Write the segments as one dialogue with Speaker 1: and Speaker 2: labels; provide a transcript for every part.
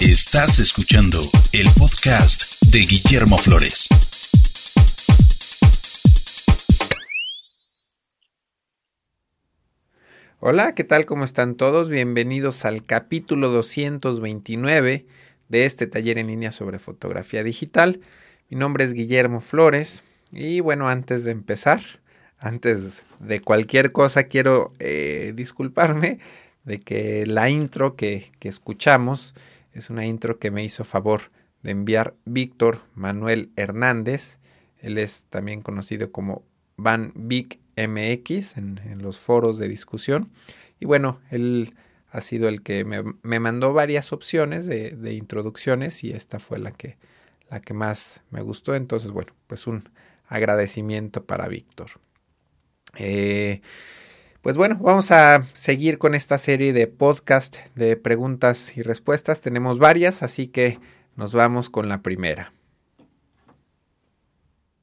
Speaker 1: Estás escuchando el podcast de Guillermo Flores.
Speaker 2: Hola, ¿qué tal? ¿Cómo están todos? Bienvenidos al capítulo 229 de este taller en línea sobre fotografía digital. Mi nombre es Guillermo Flores y bueno, antes de empezar, antes de cualquier cosa quiero eh, disculparme de que la intro que, que escuchamos es una intro que me hizo favor de enviar Víctor Manuel Hernández. Él es también conocido como Van Vic MX en, los foros de discusión. Y bueno, él ha sido el que me, mandó varias opciones de, introducciones y esta fue la que, la que más me gustó. Entonces, bueno, pues un agradecimiento para Víctor. Eh, pues bueno, vamos a seguir con esta serie de podcast de preguntas y respuestas. Tenemos varias, así que nos vamos con la primera.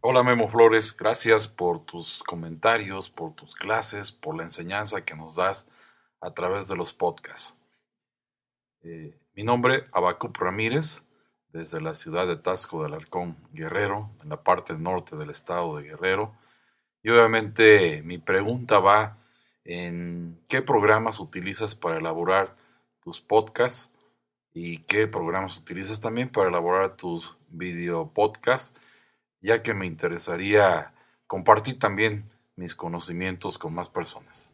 Speaker 3: Hola Memo Flores, gracias por tus comentarios, por tus clases, por la enseñanza que nos das a través de los podcasts. Eh, mi nombre, Abacup Ramírez, desde la ciudad de Tasco del Arcón, Guerrero, en la parte norte del estado de Guerrero. Y obviamente mi pregunta va en qué programas utilizas para elaborar tus podcasts y qué programas utilizas también para elaborar tus video podcasts, ya que me interesaría compartir también mis conocimientos con más personas.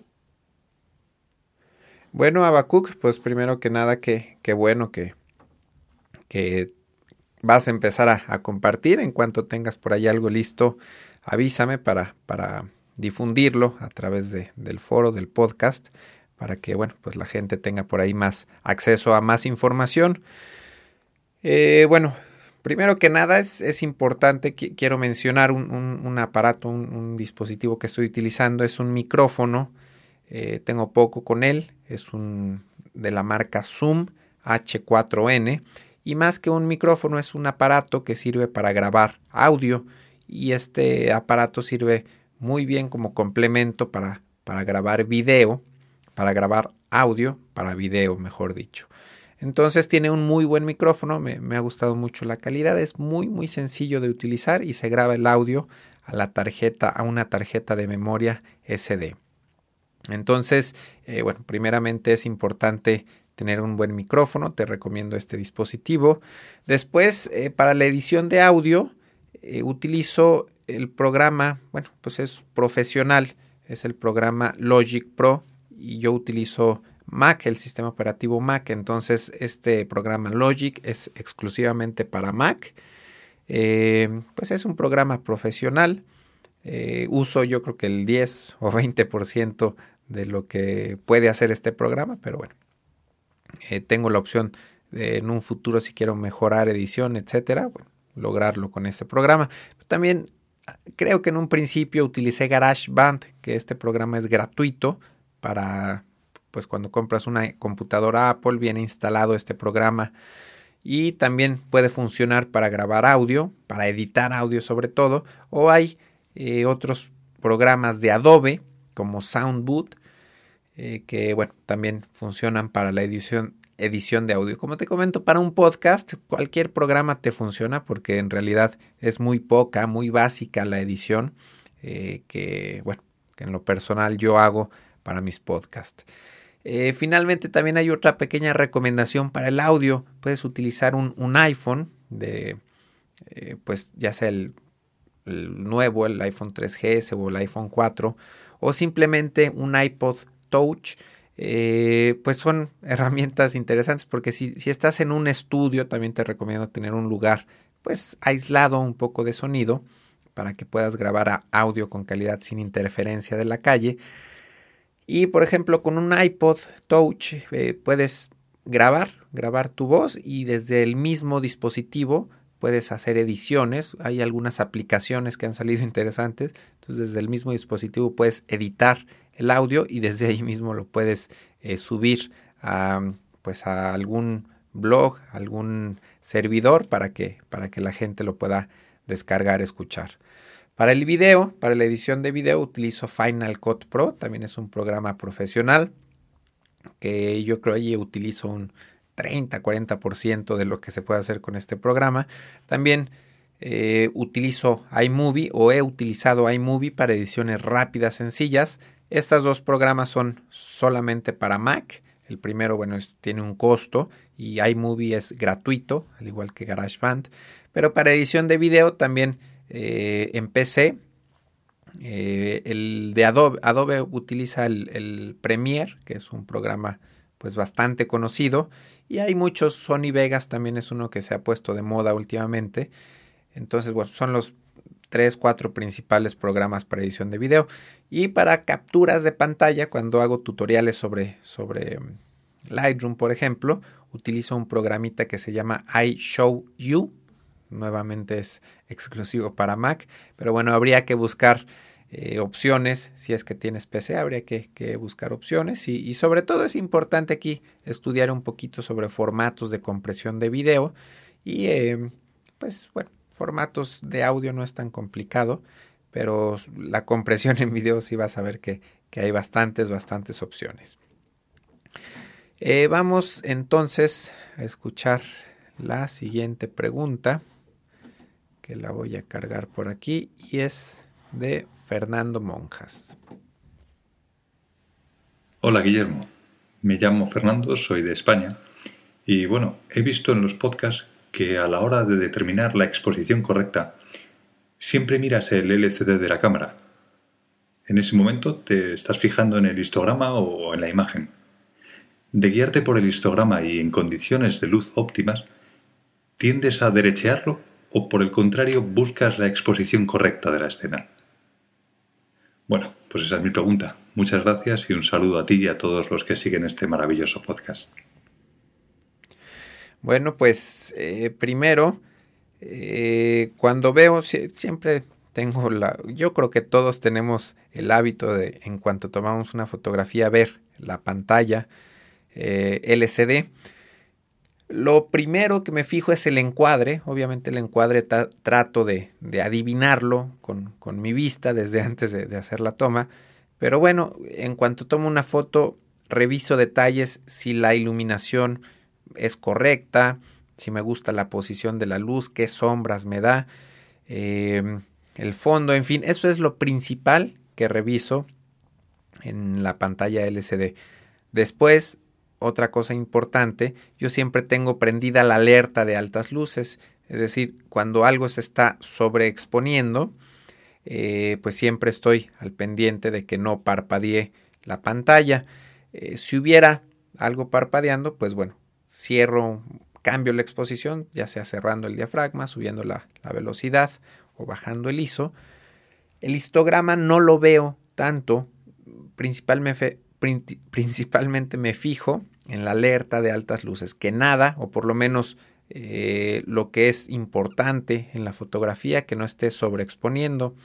Speaker 2: Bueno, Abacuc, pues primero que nada, qué bueno que, que vas a empezar a, a, compartir. En cuanto tengas por ahí algo listo, avísame para, para difundirlo a través de, del foro, del podcast, para que bueno, pues la gente tenga por ahí más acceso a más información. Eh, bueno, primero que nada es, es importante, quiero mencionar un, un, aparato, un, dispositivo que estoy utilizando, es un micrófono, eh, tengo poco con él, es un de la marca Zoom H4N y más que un micrófono es un aparato que sirve para grabar audio. Y este aparato sirve muy bien como complemento para, para grabar video, para grabar audio, para video, mejor dicho. Entonces tiene un muy buen micrófono, me, ha gustado mucho la calidad, es muy muy sencillo de utilizar y se graba el audio a la tarjeta, a una tarjeta de memoria SD. Entonces, eh, bueno, primeramente es importante tener un buen micrófono, te recomiendo este dispositivo. Después, eh, para la edición de audio, eh, utilizo el programa, bueno, pues es profesional, es el programa Logic Pro y yo utilizo Mac, el sistema operativo Mac, entonces este programa Logic es exclusivamente para Mac, eh, pues es un programa profesional, eh, uso yo creo que el 10 o 20% de lo que puede hacer este programa, pero bueno, tengo la opción de en un futuro si quiero mejorar edición, etcétera, bueno, lograrlo con este programa. También creo que en un principio utilicé GarageBand, que este programa es gratuito para, pues cuando compras una computadora Apple viene instalado este programa y también puede funcionar para grabar audio, para editar audio sobre todo, o hay eh, otros programas de Adobe como Soundboot eh, que bueno también funcionan para la edición edición de audio. Como te comento, para un podcast cualquier programa te funciona porque en realidad es muy poca, muy básica la edición eh, que, bueno, que en lo personal yo hago para mis podcasts. Eh, finalmente también hay otra pequeña recomendación para el audio. Puedes utilizar un, iPhone de, eh, pues ya sea el, el nuevo, el iPhone 3GS o el iPhone 4, o simplemente un iPod Touch eh, pues son herramientas interesantes porque si, estás en un estudio también te recomiendo tener un lugar pues aislado un poco de sonido para que puedas grabar audio con calidad sin interferencia de la calle. Y por ejemplo con un iPod Touch eh, puedes grabar grabar tu voz y desde el mismo dispositivo puedes hacer ediciones. Hay algunas aplicaciones que han salido interesantes. Entonces desde el mismo dispositivo puedes editar el audio y desde ahí mismo lo puedes eh, subir a, pues a algún blog, algún servidor para que, para que la gente lo pueda descargar, escuchar. Para el video, para la edición de video utilizo Final Cut Pro, también es un programa profesional que yo creo que utilizo un 30, 40% de lo que se puede hacer con este programa. También eh, utilizo iMovie o he utilizado iMovie para ediciones rápidas, sencillas. Estos dos programas son solamente para Mac. El primero, bueno, tiene un costo y iMovie es gratuito, al igual que GarageBand. Pero para edición de video también eh, en PC, eh, el de Adobe, Adobe utiliza el, el, Premiere, que es un programa pues bastante conocido. Y hay muchos, Sony Vegas también es uno que se ha puesto de moda últimamente. Entonces, bueno, son los tres, cuatro principales programas para edición de video. Y para capturas de pantalla, cuando hago tutoriales sobre, sobre mm, Lightroom, por ejemplo, utilizo un programita que se llama iShowU. Nuevamente es exclusivo para Mac, pero bueno, habría que buscar eh, opciones. Si es que tienes PC, habría que, buscar opciones. Y, y, sobre todo es importante aquí estudiar un poquito sobre formatos de compresión de video. Y eh, pues bueno, formatos de audio no es tan complicado, pero la compresión en video sí vas a ver que, hay bastantes, bastantes opciones. Eh, vamos entonces a escuchar la siguiente pregunta, que la voy a cargar por aquí, y es de Fernando Monjas.
Speaker 4: Hola Guillermo, me llamo Fernando, soy de España, y bueno, he visto en los podcasts que a la hora de determinar la exposición correcta, siempre miras el LCD de la cámara. En ese momento te estás fijando en el histograma o en la imagen. De guiarte por el histograma y en condiciones de luz óptimas, ¿tiendes a derechearlo o por el contrario buscas la exposición correcta de la escena? Bueno, pues esa es mi pregunta. Muchas gracias y un saludo a ti y a todos los que siguen este maravilloso podcast.
Speaker 2: Bueno, pues eh, primero, eh, cuando veo, siempre tengo la, yo creo que todos tenemos el hábito de, en cuanto tomamos una fotografía, ver la pantalla eh, LCD. Lo primero que me fijo es el encuadre. Obviamente el encuadre trato de, adivinarlo con, mi vista desde antes de, de, hacer la toma. Pero bueno, en cuanto tomo una foto, reviso detalles si la iluminación es correcta, si me gusta la posición de la luz, qué sombras me da, em, el fondo, en fin, eso es lo principal que reviso en la pantalla LCD. Después, otra cosa importante, yo siempre tengo prendida la alerta de altas luces, es decir, cuando algo se está sobreexponiendo, eh, pues siempre estoy al pendiente de que no parpadee la pantalla. Eh, si hubiera algo parpadeando, pues bueno, cierro, cambio la exposición, ya sea cerrando el diafragma, subiendo la, velocidad o bajando el ISO. El histograma no lo veo tanto, principalmente, principalmente me fijo en la alerta de altas luces, que nada, o por lo menos eh, lo que es importante en la fotografía, que no esté sobreexponiendo.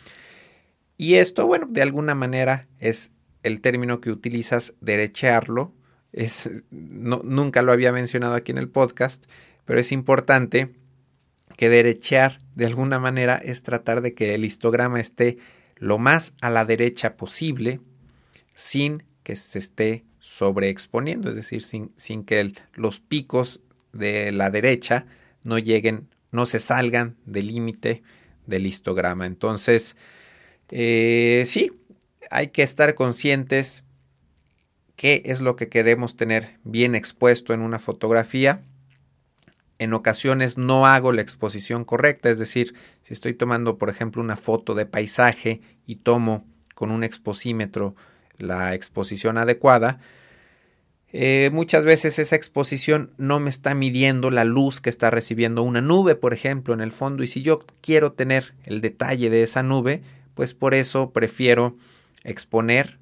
Speaker 2: Y esto, bueno, de alguna manera es el término que utilizas, derechearlo, es, no, nunca lo había mencionado aquí en el podcast, pero es importante que derechear de alguna manera es tratar de que el histograma esté lo más a la derecha posible sin que se esté sobreexponiendo, es decir, sin, sin que los picos de la derecha no lleguen, no se salgan del límite del histograma. Entonces, eh, sí, hay que estar conscientes qué es lo que queremos tener bien expuesto en una fotografía. En ocasiones no hago la exposición correcta, es decir, si estoy tomando, por ejemplo, una foto de paisaje y tomo con un exposímetro la exposición adecuada, eh, muchas veces esa exposición no me está midiendo la luz que está recibiendo una nube, por ejemplo, en el fondo, y si yo quiero tener el detalle de esa nube, pues por eso prefiero exponer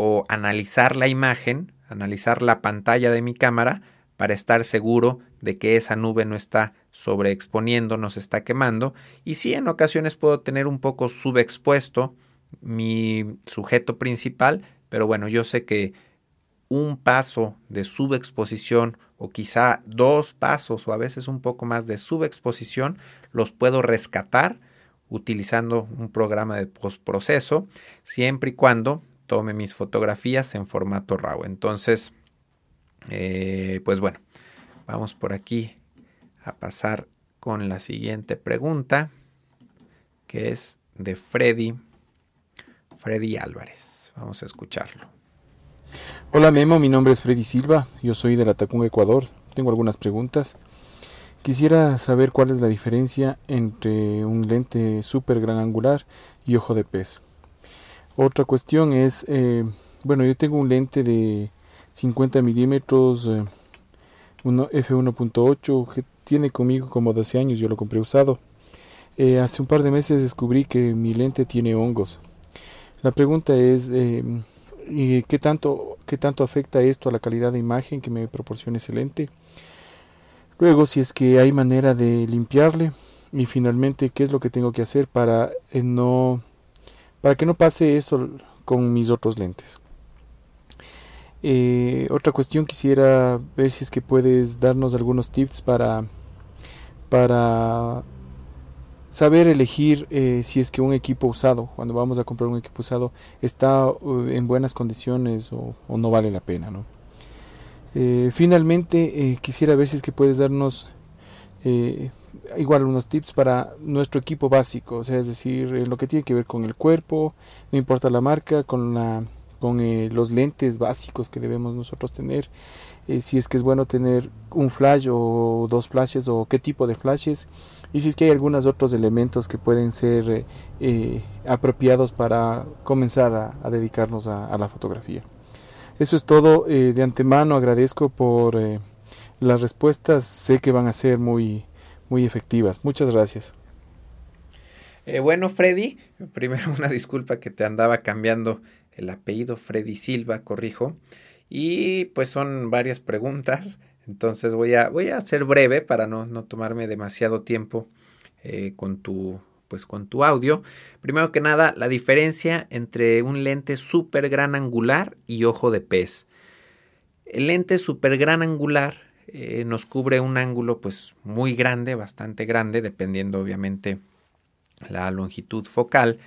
Speaker 2: o analizar la imagen, analizar la pantalla de mi cámara para estar seguro de que esa nube no está sobreexponiendo, no se está quemando. Y sí, en ocasiones puedo tener un poco subexpuesto mi sujeto principal, pero bueno, yo sé que un paso de subexposición o quizá dos pasos o a veces un poco más de subexposición los puedo rescatar utilizando un programa de postproceso siempre y cuando tome mis fotografías en formato RAW. Entonces, eh, pues bueno, vamos por aquí a pasar con la siguiente pregunta, que es de Freddy, Freddy Álvarez. Vamos a escucharlo.
Speaker 5: Hola Memo, mi nombre es Freddy Silva, yo soy de la Tacunga, Ecuador. Tengo algunas preguntas. Quisiera saber cuál es la diferencia entre un lente super gran angular y ojo de pez. Otra cuestión es, eh, bueno, yo tengo un lente de 50 milímetros, eh, f1.8 que tiene conmigo como 12 años, yo lo compré usado. Eh, hace un par de meses descubrí que mi lente tiene hongos. La pregunta es, ¿qué, tanto, ¿qué tanto afecta esto a la calidad de imagen que me proporciona ese lente? Luego, si es que hay manera de limpiarle. Y finalmente, ¿qué es lo que tengo que hacer para no para que no pase eso con mis otros lentes? Eh, otra cuestión quisiera ver si es que puedes darnos algunos tips para para saber elegir eh, si es que un equipo usado, cuando vamos a comprar un equipo usado, está en buenas condiciones o, o no vale la pena, ¿no? Eh, finalmente, eh, quisiera ver si es que puedes darnos eh, igual unos tips para nuestro equipo básico, o sea, es decir, lo que tiene que ver con el cuerpo, no importa la marca, con la con los lentes básicos que debemos nosotros tener, si es que es bueno tener un flash o dos flashes o qué tipo de flashes, y si es que hay algunos otros elementos que pueden ser apropiados para comenzar a, dedicarnos a la fotografía. Eso es todo. Eh, de antemano agradezco por eh, las respuestas. Sé que van a ser muy, muy efectivas. Muchas gracias.
Speaker 2: Eh, bueno, Freddy, primero una disculpa que te andaba cambiando el apellido Freddy Silva, corrijo. Y pues son varias preguntas. Entonces voy a, voy a ser breve para no, no tomarme demasiado tiempo con tu pues con tu audio. Primero que nada, la diferencia entre un lente super gran angular y ojo de pez. El lente super gran angular eh, nos cubre un ángulo pues muy grande, bastante grande, dependiendo obviamente la longitud focal.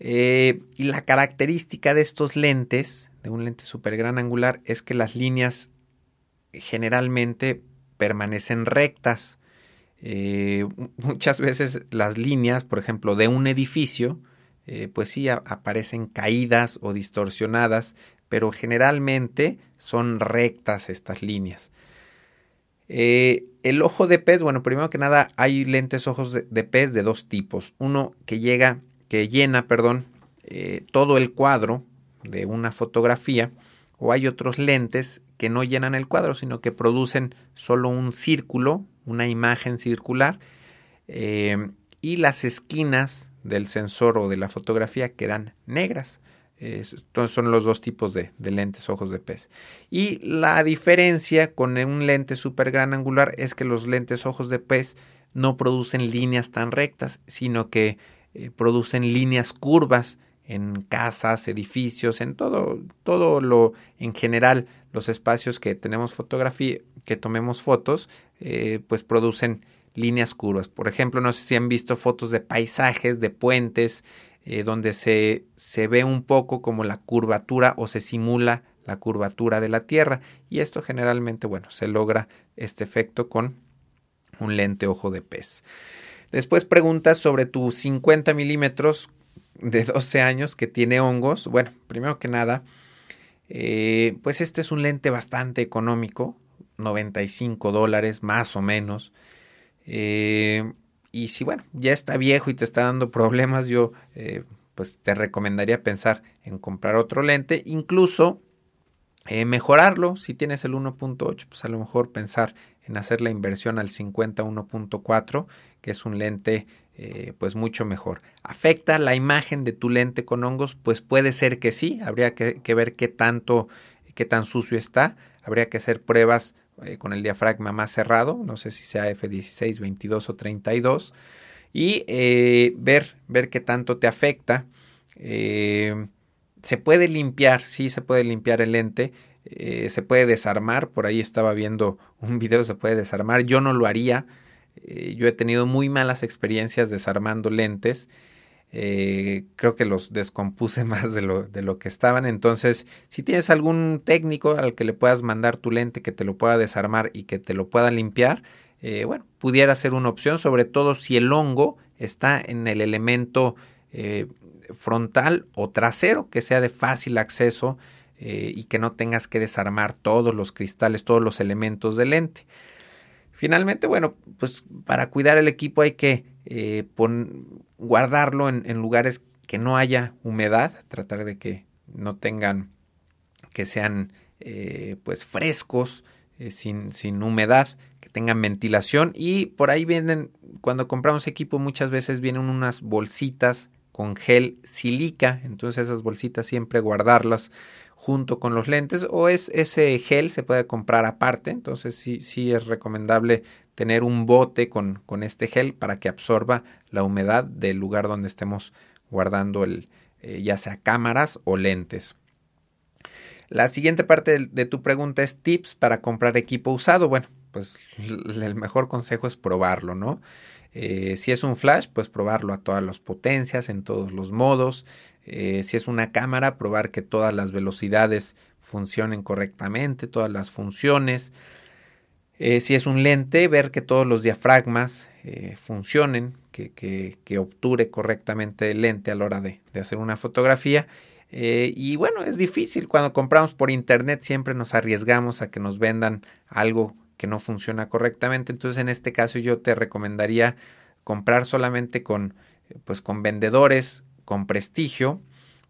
Speaker 2: Eh, y la característica de estos lentes, de un lente super gran angular, es que las líneas generalmente permanecen rectas. Eh, muchas veces las líneas, por ejemplo, de un edificio, pues sí aparecen caídas o distorsionadas, pero generalmente son rectas estas líneas. Eh, el ojo de pez, bueno, primero que nada hay lentes ojos de, pez de dos tipos. Uno que llega, que llena, perdón, todo el cuadro de una fotografía, o hay otros lentes que no llenan el cuadro, sino que producen solo un círculo una imagen circular eh, y las esquinas del sensor o de la fotografía quedan negras. Entonces son los dos tipos de, lentes ojos de pez. Y la diferencia con un lente super gran angular es que los lentes ojos de pez no producen líneas tan rectas, sino que eh, producen líneas curvas en casas, edificios, en todo, todo lo en general, los espacios que tenemos fotografía, que tomemos fotos, eh, pues producen líneas curvas. Por ejemplo, no sé si han visto fotos de paisajes, de puentes, eh, donde se, se ve un poco como la curvatura o se simula la curvatura de la Tierra. Y esto generalmente, bueno, se logra este efecto con un lente ojo de pez. Después preguntas sobre tu 50 milímetros de 12 años que tiene hongos. Bueno, primero que nada, eh, pues este es un lente bastante económico. 95 dólares más o menos. Eh, y si bueno, ya está viejo y te está dando problemas, yo eh, pues te recomendaría pensar en comprar otro lente, incluso eh, mejorarlo. Si tienes el 1.8, pues a lo mejor pensar en hacer la inversión al 50 1.4, que es un lente pues mucho mejor. ¿Afecta la imagen de tu lente con hongos? Pues puede ser que sí, habría que, que ver qué tanto, qué tan sucio está. Habría que hacer pruebas eh, con el diafragma más cerrado, no sé si sea F16, 22 o 32, y eh, ver, ver qué tanto te afecta. Eh, se puede limpiar, sí se puede limpiar el lente, se puede desarmar, por ahí estaba viendo un video, se puede desarmar, yo no lo haría, yo he tenido muy malas experiencias desarmando lentes, eh, creo que los descompuse más de lo, de lo que estaban. Entonces, si tienes algún técnico al que le puedas mandar tu lente, que te lo pueda desarmar y que te lo pueda limpiar, eh, bueno, pudiera ser una opción, sobre todo si el hongo está en el elemento eh, frontal o trasero, que sea de fácil acceso y que no tengas que desarmar todos los cristales, todos los elementos del lente. Finalmente, bueno, pues para cuidar el equipo hay que eh, guardarlo en, lugares que no haya humedad, tratar de que no tengan, que sean eh, pues frescos, eh, sin, sin humedad, que tengan ventilación. Y por ahí vienen, cuando compramos equipo muchas veces vienen unas bolsitas con gel silica, entonces esas bolsitas siempre guardarlas junto con los lentes o es ese gel se puede comprar aparte, entonces sí, sí es recomendable tener un bote con, con este gel para que absorba la humedad del lugar donde estemos guardando el, eh, ya sea cámaras o lentes. La siguiente parte de, tu pregunta es tips para comprar equipo usado. Bueno, pues el mejor consejo es probarlo, ¿no? Eh, si es un flash, pues probarlo a todas las potencias, en todos los modos. Eh, si es una cámara, probar que todas las velocidades funcionen correctamente, todas las funciones. Eh, si es un lente, ver que todos los diafragmas eh, funcionen, que, que, obture correctamente el lente a la hora de, hacer una fotografía. y bueno, es difícil. Cuando compramos por internet siempre nos arriesgamos a que nos vendan algo que no funciona correctamente. Entonces en este caso yo te recomendaría comprar solamente con, pues, con vendedores con prestigio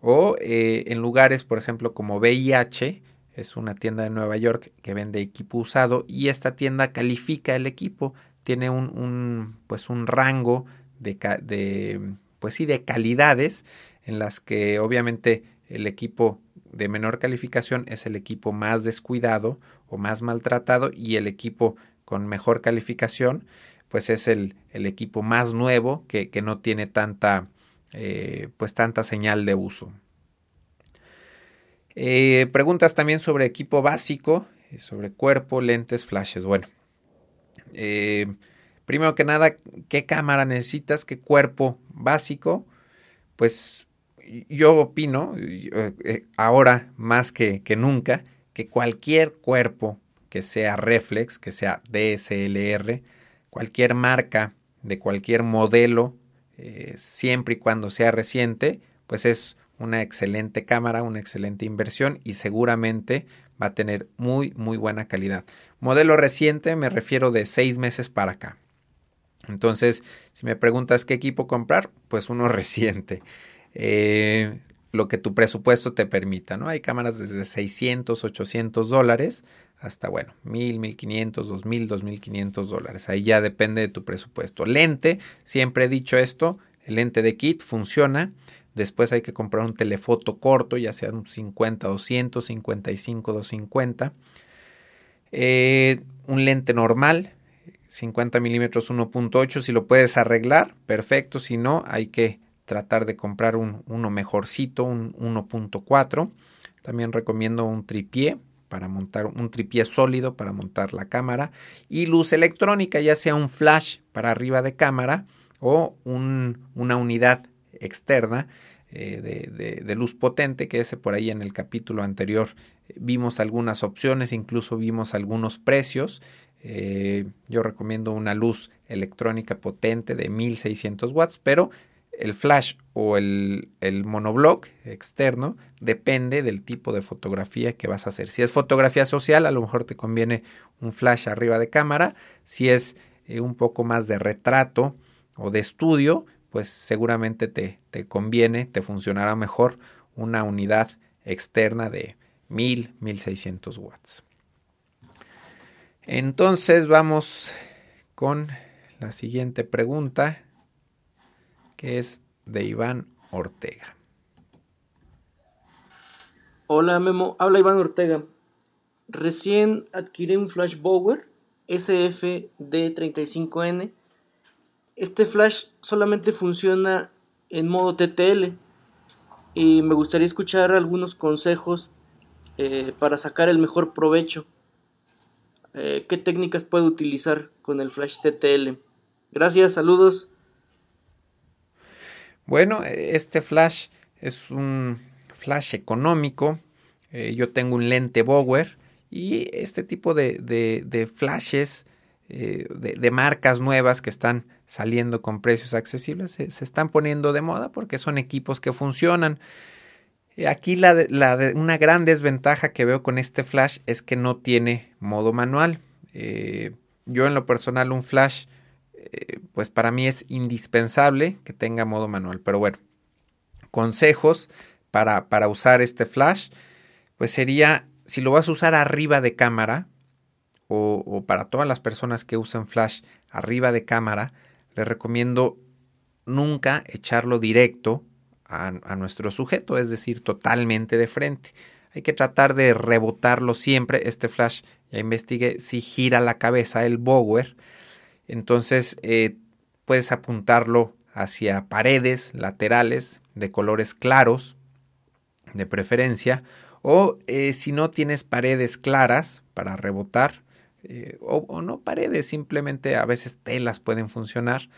Speaker 2: o eh, en lugares, por ejemplo, como VIH, es una tienda de Nueva York que vende equipo usado y esta tienda califica el equipo, tiene un, pues un rango de, de, pues sí, de calidades en las que obviamente el equipo de menor calificación es el equipo más descuidado o más maltratado y el equipo con mejor calificación pues es el, el equipo más nuevo que, que no tiene tanta eh, pues tanta señal de uso. Eh, preguntas también sobre equipo básico, eh, sobre cuerpo, lentes, flashes. Bueno, primero que nada, ¿qué cámara necesitas? ¿Qué cuerpo básico? Pues yo opino, ahora más que, que nunca, que cualquier cuerpo que sea reflex, que sea DSLR, cualquier marca de cualquier modelo eh, siempre y cuando sea reciente, pues es una excelente cámara, una excelente inversión y seguramente va a tener muy, muy buena calidad. Modelo reciente me refiero de seis meses para acá. Entonces, si me preguntas qué equipo comprar, pues uno reciente. Eh, lo que tu presupuesto te permita, ¿no? Hay cámaras desde 600, 800 dólares hasta, bueno, 1000, 1500, 2000, 2500 dólares. Ahí ya depende de tu presupuesto. Lente, siempre he dicho esto, el lente de kit funciona. Después hay que comprar un telefoto corto, ya sea un 50, 200, 55, 250. un lente normal, 50 milímetros 1.8, si lo puedes arreglar, perfecto. Si no, hay que tratar de comprar un, uno mejorcito, un 1.4. También recomiendo un tripié para montar un tripié sólido para montar la cámara y luz electrónica, ya sea un flash para arriba de cámara o una unidad externa eh, de, luz potente, que ese por ahí en el capítulo anterior vimos algunas opciones, incluso vimos algunos precios. Eh, yo recomiendo una luz electrónica potente de 1600 watts, pero el flash o el, el, monoblock externo depende del tipo de fotografía que vas a hacer. Si es fotografía social, a lo mejor te conviene un flash arriba de cámara. Si es eh, un poco más de retrato o de estudio, pues seguramente te, te conviene, te funcionará mejor una unidad externa de 1000, 1600 watts. Entonces vamos con la siguiente pregunta es de Iván Ortega.
Speaker 6: Hola Memo, habla Iván Ortega. Recién adquirí un Flash Bower SFD35N. Este flash solamente funciona en modo TTL y me gustaría escuchar algunos consejos eh, para sacar el mejor provecho. Eh, ¿Qué técnicas puedo utilizar con el flash TTL? Gracias, saludos.
Speaker 2: Bueno, este flash es un flash económico. Eh, yo tengo un lente Bower y este tipo de, flashes eh, de, marcas nuevas que están saliendo con precios accesibles se, están poniendo de moda porque son equipos que funcionan. Eh, aquí la una gran desventaja que veo con este flash es que no tiene modo manual. yo en lo personal un flash pues para mí es indispensable que tenga modo manual. Pero bueno, consejos para, para usar este flash pues sería, si lo vas a usar arriba de cámara, o, para todas las personas que usan flash arriba de cámara, les recomiendo nunca echarlo directo a, nuestro sujeto, es decir, totalmente de frente. Hay que tratar de rebotarlo siempre. Este flash, ya investigué, si gira la cabeza el bower, entonces eh, puedes apuntarlo hacia paredes laterales de colores claros, de preferencia, o eh, si no tienes paredes claras para rebotar, eh, o, no paredes, simplemente a veces telas pueden funcionar.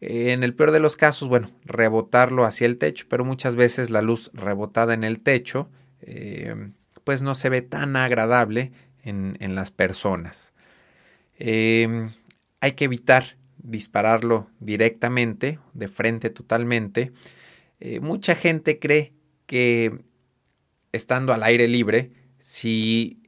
Speaker 2: En el peor de los casos, bueno, rebotarlo hacia el techo, pero muchas veces la luz rebotada en el techo, pues no se ve tan agradable en las personas. Hay que evitar dispararlo directamente, de frente totalmente. mucha gente cree que estando al aire libre, si,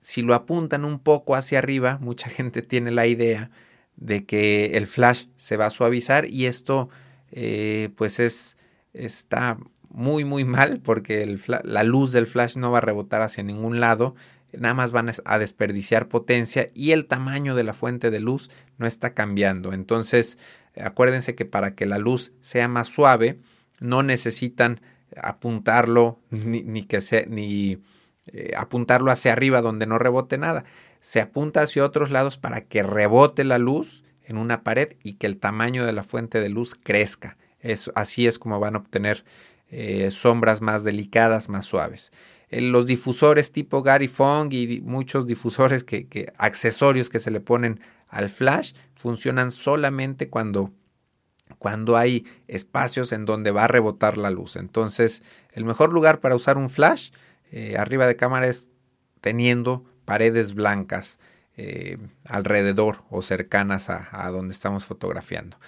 Speaker 2: si lo apuntan un poco hacia arriba, mucha gente tiene la idea de que el flash se va a suavizar y esto eh, pues es está muy muy mal porque la luz del flash no va a rebotar hacia ningún lado nada más van a desperdiciar potencia y el tamaño de la fuente de luz no está cambiando entonces acuérdense que para que la luz sea más suave no necesitan apuntarlo ni, que ni eh, apuntarlo hacia arriba donde no rebote nada. Se apunta hacia otros lados para que rebote la luz en una pared y que el tamaño de la fuente de luz crezca. así es como van a obtener eh, sombras más delicadas, más suaves. Los difusores tipo Gary Fong y muchos difusores que, accesorios que se le ponen al flash funcionan solamente cuando cuando hay espacios en donde va a rebotar la luz. Entonces, el mejor lugar para usar un flash eh, arriba de cámara es teniendo paredes blancas eh, alrededor o cercanas a, a, donde estamos fotografiando.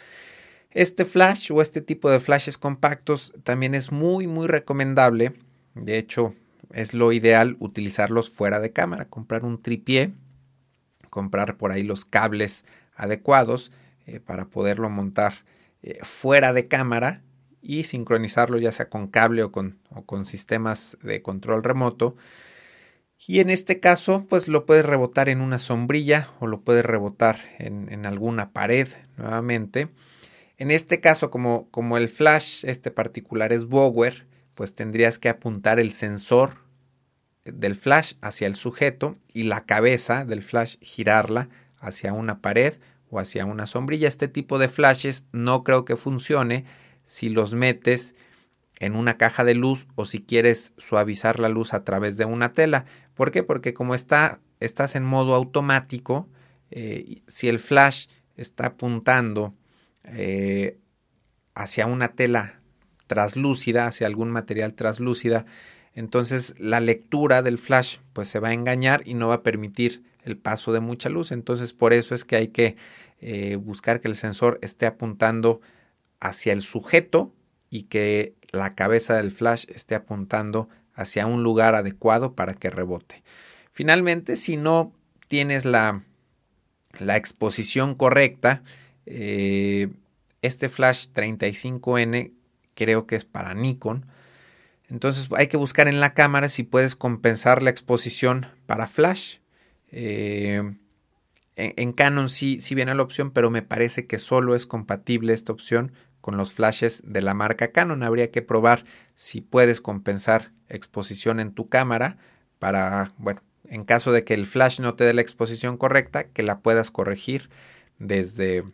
Speaker 2: Este flash o este tipo de flashes compactos también es muy muy recomendable. De hecho, es lo ideal utilizarlos fuera de cámara. Comprar un tripié, comprar por ahí los cables adecuados eh, para poderlo montar eh, fuera de cámara y sincronizarlo ya sea con cable o con, o con sistemas de control remoto. Y en este caso, pues lo puedes rebotar en una sombrilla o lo puedes rebotar en, en alguna pared nuevamente. En este caso, como, como, el flash, este particular es Bower, pues tendrías que apuntar el sensor del flash hacia el sujeto y la cabeza del flash girarla hacia una pared o hacia una sombrilla. Este tipo de flashes no creo que funcione si los metes en una caja de luz o si quieres suavizar la luz a través de una tela. ¿Por qué? Porque como está, estás en modo automático, eh, si el flash está apuntando eh, hacia una tela traslúcida, hacia algún material traslúcida, entonces la lectura del flash pues se va a engañar y no va a permitir el paso de mucha luz. Entonces por eso es que hay que eh, buscar que el sensor esté apuntando hacia el sujeto y que la cabeza del flash esté apuntando hacia un lugar adecuado para que rebote. Finalmente, si no tienes la, la exposición correcta, eh, este flash 35N creo que es para Nikon. Entonces hay que buscar en la cámara si puedes compensar la exposición para flash. Eh, en, Canon sí, sí viene la opción, pero me parece que solo es compatible esta opción con los flashes de la marca Canon. Habría que probar si puedes compensar exposición en tu cámara para, bueno, en caso de que el flash no te dé la exposición correcta, que la puedas corregir desde,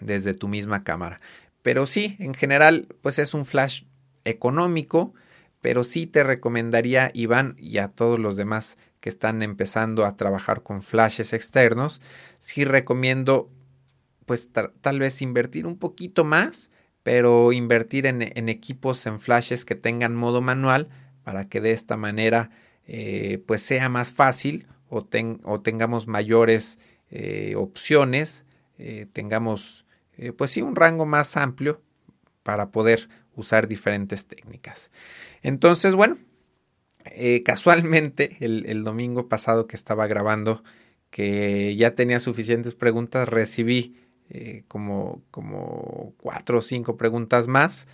Speaker 2: desde tu misma cámara. Pero sí, en general, pues es un flash económico, pero sí te recomendaría, Iván, y a todos los demás que están empezando a trabajar con flashes externos, sí recomiendo pues tal vez invertir un poquito más, pero invertir en, equipos en flashes que tengan modo manual para que de esta manera eh, pues sea más fácil o, o tengamos mayores eh, opciones, eh, tengamos pues sí un rango más amplio para poder usar diferentes técnicas. Entonces, bueno, casualmente el, domingo pasado que estaba grabando que ya tenía suficientes preguntas, recibí eh, como, como cuatro o cinco preguntas más.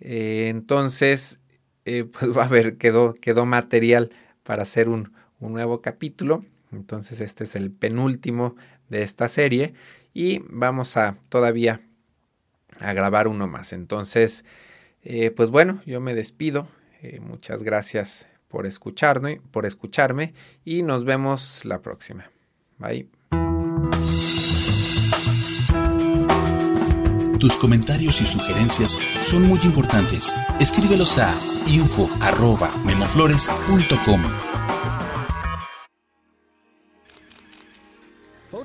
Speaker 2: Eh, entonces, eh, pues va a haber, quedó, quedó material para hacer un, un, nuevo capítulo. Entonces, este es el penúltimo de esta serie y vamos a todavía a grabar uno más. Entonces, pues bueno, yo me despido. muchas gracias por escucharme, por escucharme y nos vemos la próxima. Bye.
Speaker 1: Tus comentarios y sugerencias son muy importantes. Escríbelos a info@memoflores.com.